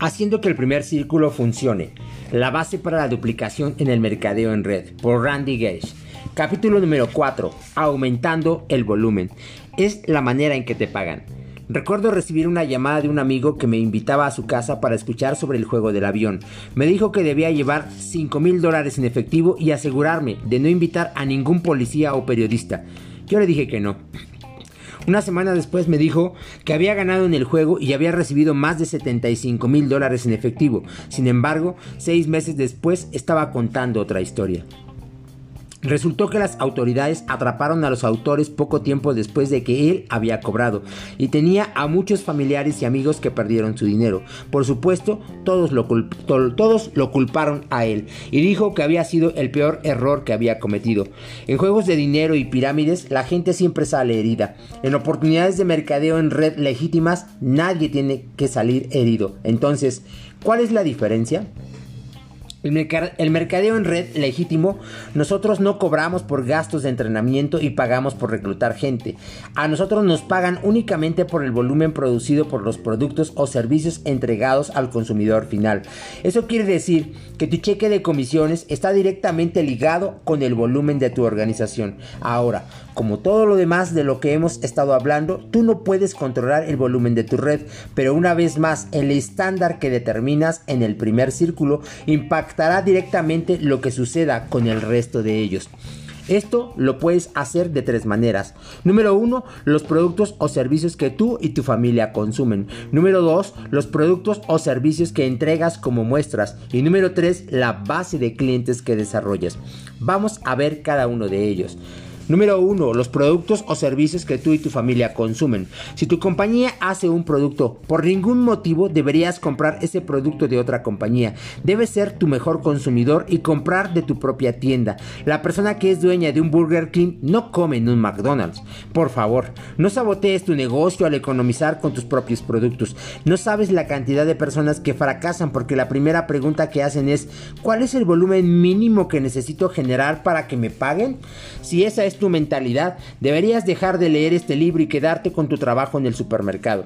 Haciendo que el primer círculo funcione. La base para la duplicación en el mercadeo en red. Por Randy Gage. Capítulo número 4. Aumentando el volumen. Es la manera en que te pagan. Recuerdo recibir una llamada de un amigo que me invitaba a su casa para escuchar sobre el juego del avión. Me dijo que debía llevar 5 mil dólares en efectivo y asegurarme de no invitar a ningún policía o periodista. Yo le dije que no. Una semana después me dijo que había ganado en el juego y había recibido más de 75 mil dólares en efectivo. Sin embargo, seis meses después estaba contando otra historia. Resultó que las autoridades atraparon a los autores poco tiempo después de que él había cobrado y tenía a muchos familiares y amigos que perdieron su dinero. Por supuesto, todos lo, culparon a él y dijo que había sido el peor error que había cometido. En juegos de dinero y pirámides, la gente siempre sale herida. En oportunidades de mercadeo en red legítimas, nadie tiene que salir herido. Entonces, ¿cuál es la diferencia? El, mercadeo en red legítimo, nosotros no cobramos por gastos de entrenamiento y pagamos por reclutar gente. A nosotros nos pagan únicamente por el volumen producido por los productos o servicios entregados al consumidor final. Eso quiere decir que tu cheque de comisiones está directamente ligado con el volumen de tu organización. Ahora, como todo lo demás de lo que hemos estado hablando, tú no puedes controlar el volumen de tu red, pero una vez más, el estándar que determinas en el primer círculo impactará directamente lo que suceda con el resto de ellos. Esto lo puedes hacer de tres maneras. Número uno, los productos o servicios que tú y tu familia consumen. Número dos, los productos o servicios que entregas como muestras. Y número tres, la base de clientes que desarrollas. Vamos a ver cada uno de ellos. Número 1. Los productos o servicios que tú y tu familia consumen. Si tu compañía hace un producto, por ningún motivo deberías comprar ese producto de otra compañía. Debes ser tu mejor consumidor y comprar de tu propia tienda. La persona que es dueña de un Burger King no come en un McDonald's. Por favor, no sabotees tu negocio al economizar con tus propios productos. No sabes la cantidad de personas que fracasan porque la primera pregunta que hacen es ¿cuál es el volumen mínimo que necesito generar para que me paguen? Si esa es tu mentalidad, deberías dejar de leer este libro y quedarte con tu trabajo en el supermercado.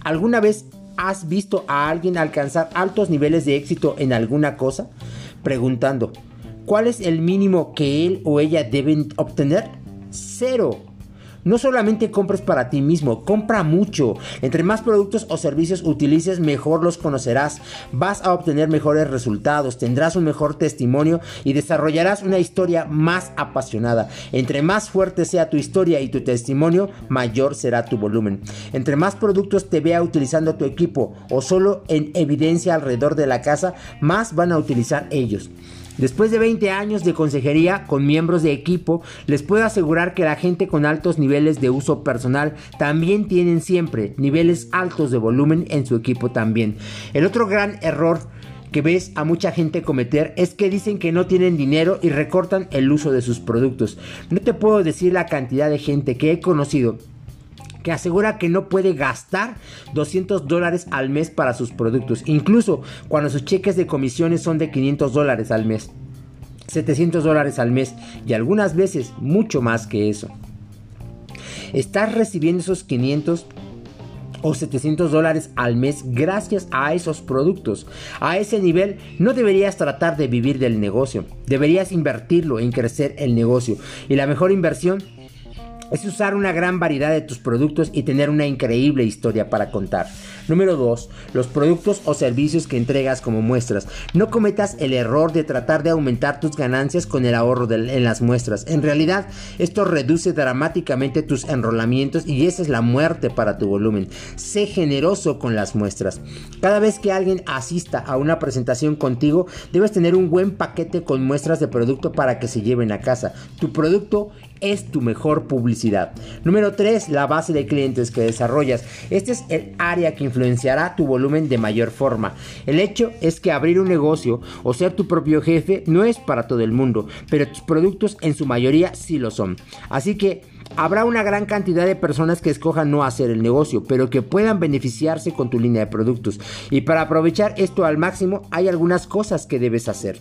¿Alguna vez has visto a alguien alcanzar altos niveles de éxito en alguna cosa? Preguntando, ¿cuál es el mínimo que él o ella deben obtener? Cero. No solamente compres para ti mismo, compra mucho. Entre más productos o servicios utilices, mejor los conocerás. Vas a obtener mejores resultados, tendrás un mejor testimonio y desarrollarás una historia más apasionada. Entre más fuerte sea tu historia y tu testimonio, mayor será tu volumen. Entre más productos te vea utilizando tu equipo o solo en evidencia alrededor de la casa, más van a utilizar ellos. Después de 20 años de consejería con miembros de equipo, les puedo asegurar que la gente con altos niveles de uso personal también tienen siempre niveles altos de volumen en su equipo también. El otro gran error que ves a mucha gente cometer es que dicen que no tienen dinero y recortan el uso de sus productos. No te puedo decir la cantidad de gente que he conocido asegura que no puede gastar 200 dólares al mes para sus productos, incluso cuando sus cheques de comisiones son de 500 dólares al mes, 700 dólares al mes y algunas veces mucho más que eso. Estás recibiendo esos 500 o 700 dólares al mes gracias a esos productos. A ese nivel no deberías tratar de vivir del negocio, deberías invertirlo en crecer el negocio. Y la mejor inversión es usar una gran variedad de tus productos y tener una increíble historia para contar. Número 2. Los productos o servicios que entregas como muestras. No cometas el error de tratar de aumentar tus ganancias con el ahorro en las muestras. En realidad, esto reduce dramáticamente tus enrolamientos y esa es la muerte para tu volumen. Sé generoso con las muestras. Cada vez que alguien asista a una presentación contigo, debes tener un buen paquete con muestras de producto para que se lleven a casa. Tu producto es tu mejor publicidad. Número 3, la base de clientes que desarrollas. Este es el área que influenciará tu volumen de mayor forma. El hecho es que abrir un negocio o ser tu propio jefe no es para todo el mundo, pero tus productos en su mayoría sí lo son. Así que Habrá una gran cantidad de personas que escojan no hacer el negocio, pero que puedan beneficiarse con tu línea de productos. Y para aprovechar esto al máximo, hay algunas cosas que debes hacer.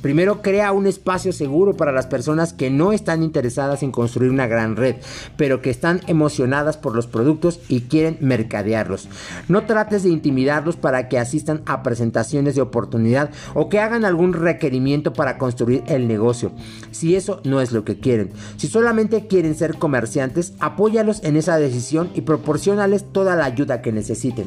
Primero, crea un espacio seguro para las personas que no están interesadas en construir una gran red, pero que están emocionadas por los productos y quieren mercadearlos. No trates de intimidarlos para que asistan a presentaciones de oportunidad o que hagan algún requerimiento para construir el negocio. Si eso no es lo que quieren. Si solamente quieren ser comerciantes, apóyalos en esa decisión y proporcionales toda la ayuda que necesiten.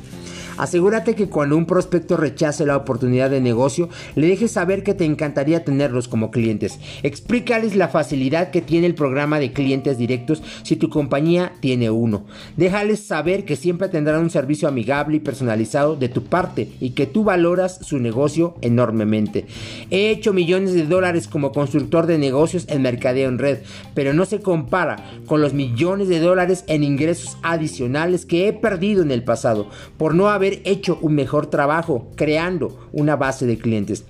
Asegúrate que cuando un prospecto rechace la oportunidad de negocio, le dejes saber que te encantaría tenerlos como clientes. Explícales la facilidad que tiene el programa de clientes directos si tu compañía tiene uno. Déjales saber que siempre tendrán un servicio amigable y personalizado de tu parte y que tú valoras su negocio enormemente. He hecho millones de dólares como constructor de negocios en mercadeo en red, pero no se compara con los millones de dólares en ingresos adicionales que he perdido en el pasado por no haber hecho un mejor trabajo creando una base de clientes.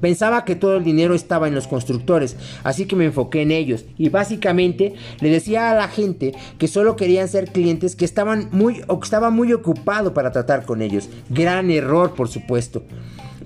Pensaba que todo el dinero estaba en los constructores, así que me enfoqué en ellos y básicamente le decía a la gente que solo querían ser clientes que estaban muy o que estaba muy ocupado para tratar con ellos. Gran error, por supuesto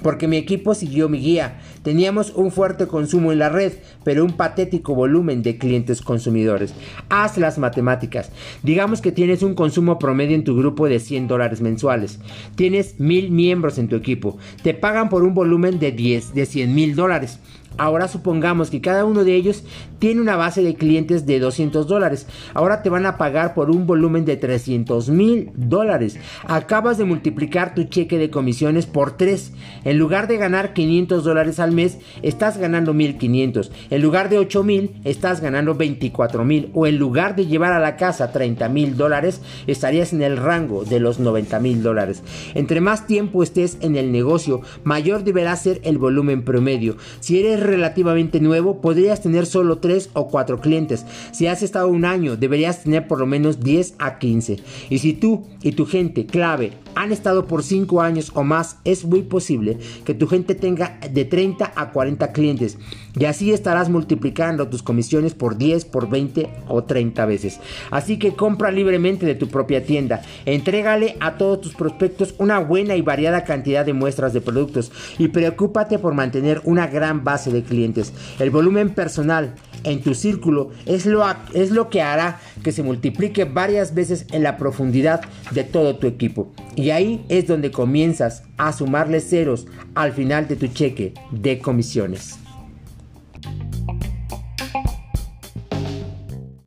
porque mi equipo siguió mi guía. Teníamos un fuerte consumo en la red, pero un patético volumen de clientes consumidores. Haz las matemáticas. Digamos que tienes un consumo promedio en tu grupo de 100 dólares mensuales. Tienes mil miembros en tu equipo. Te pagan por un volumen de 10, de 100 mil dólares. Ahora supongamos que cada uno de ellos tiene una base de clientes de 200 dólares. Ahora te van a pagar por un volumen de 300 mil dólares. Acabas de multiplicar tu cheque de comisiones por 3. En lugar de ganar 500 dólares al mes, estás ganando 1500. En lugar de 8 mil, estás ganando 24 mil. O en lugar de llevar a la casa 30 mil dólares, estarías en el rango de los 90 mil dólares. Entre más tiempo estés en el negocio, mayor deberá ser el volumen promedio. Si eres relativamente nuevo, podrías tener solo 3 o 4 clientes. Si has estado un año, deberías tener por lo menos 10 a 15. Y si tú y tu gente clave han estado por 5 años o más, es muy posible que tu gente tenga de 30 a 40 clientes. Y así estarás multiplicando tus comisiones por 10, por 20 o 30 veces. Así que compra libremente de tu propia tienda. Entrégale a todos tus prospectos una buena y variada cantidad de muestras de productos. Y preocúpate por mantener una gran de clientes. El volumen personal en tu círculo es lo, es lo que hará que se multiplique varias veces en la profundidad de todo tu equipo. Y ahí es donde comienzas a sumarle ceros al final de tu cheque de comisiones.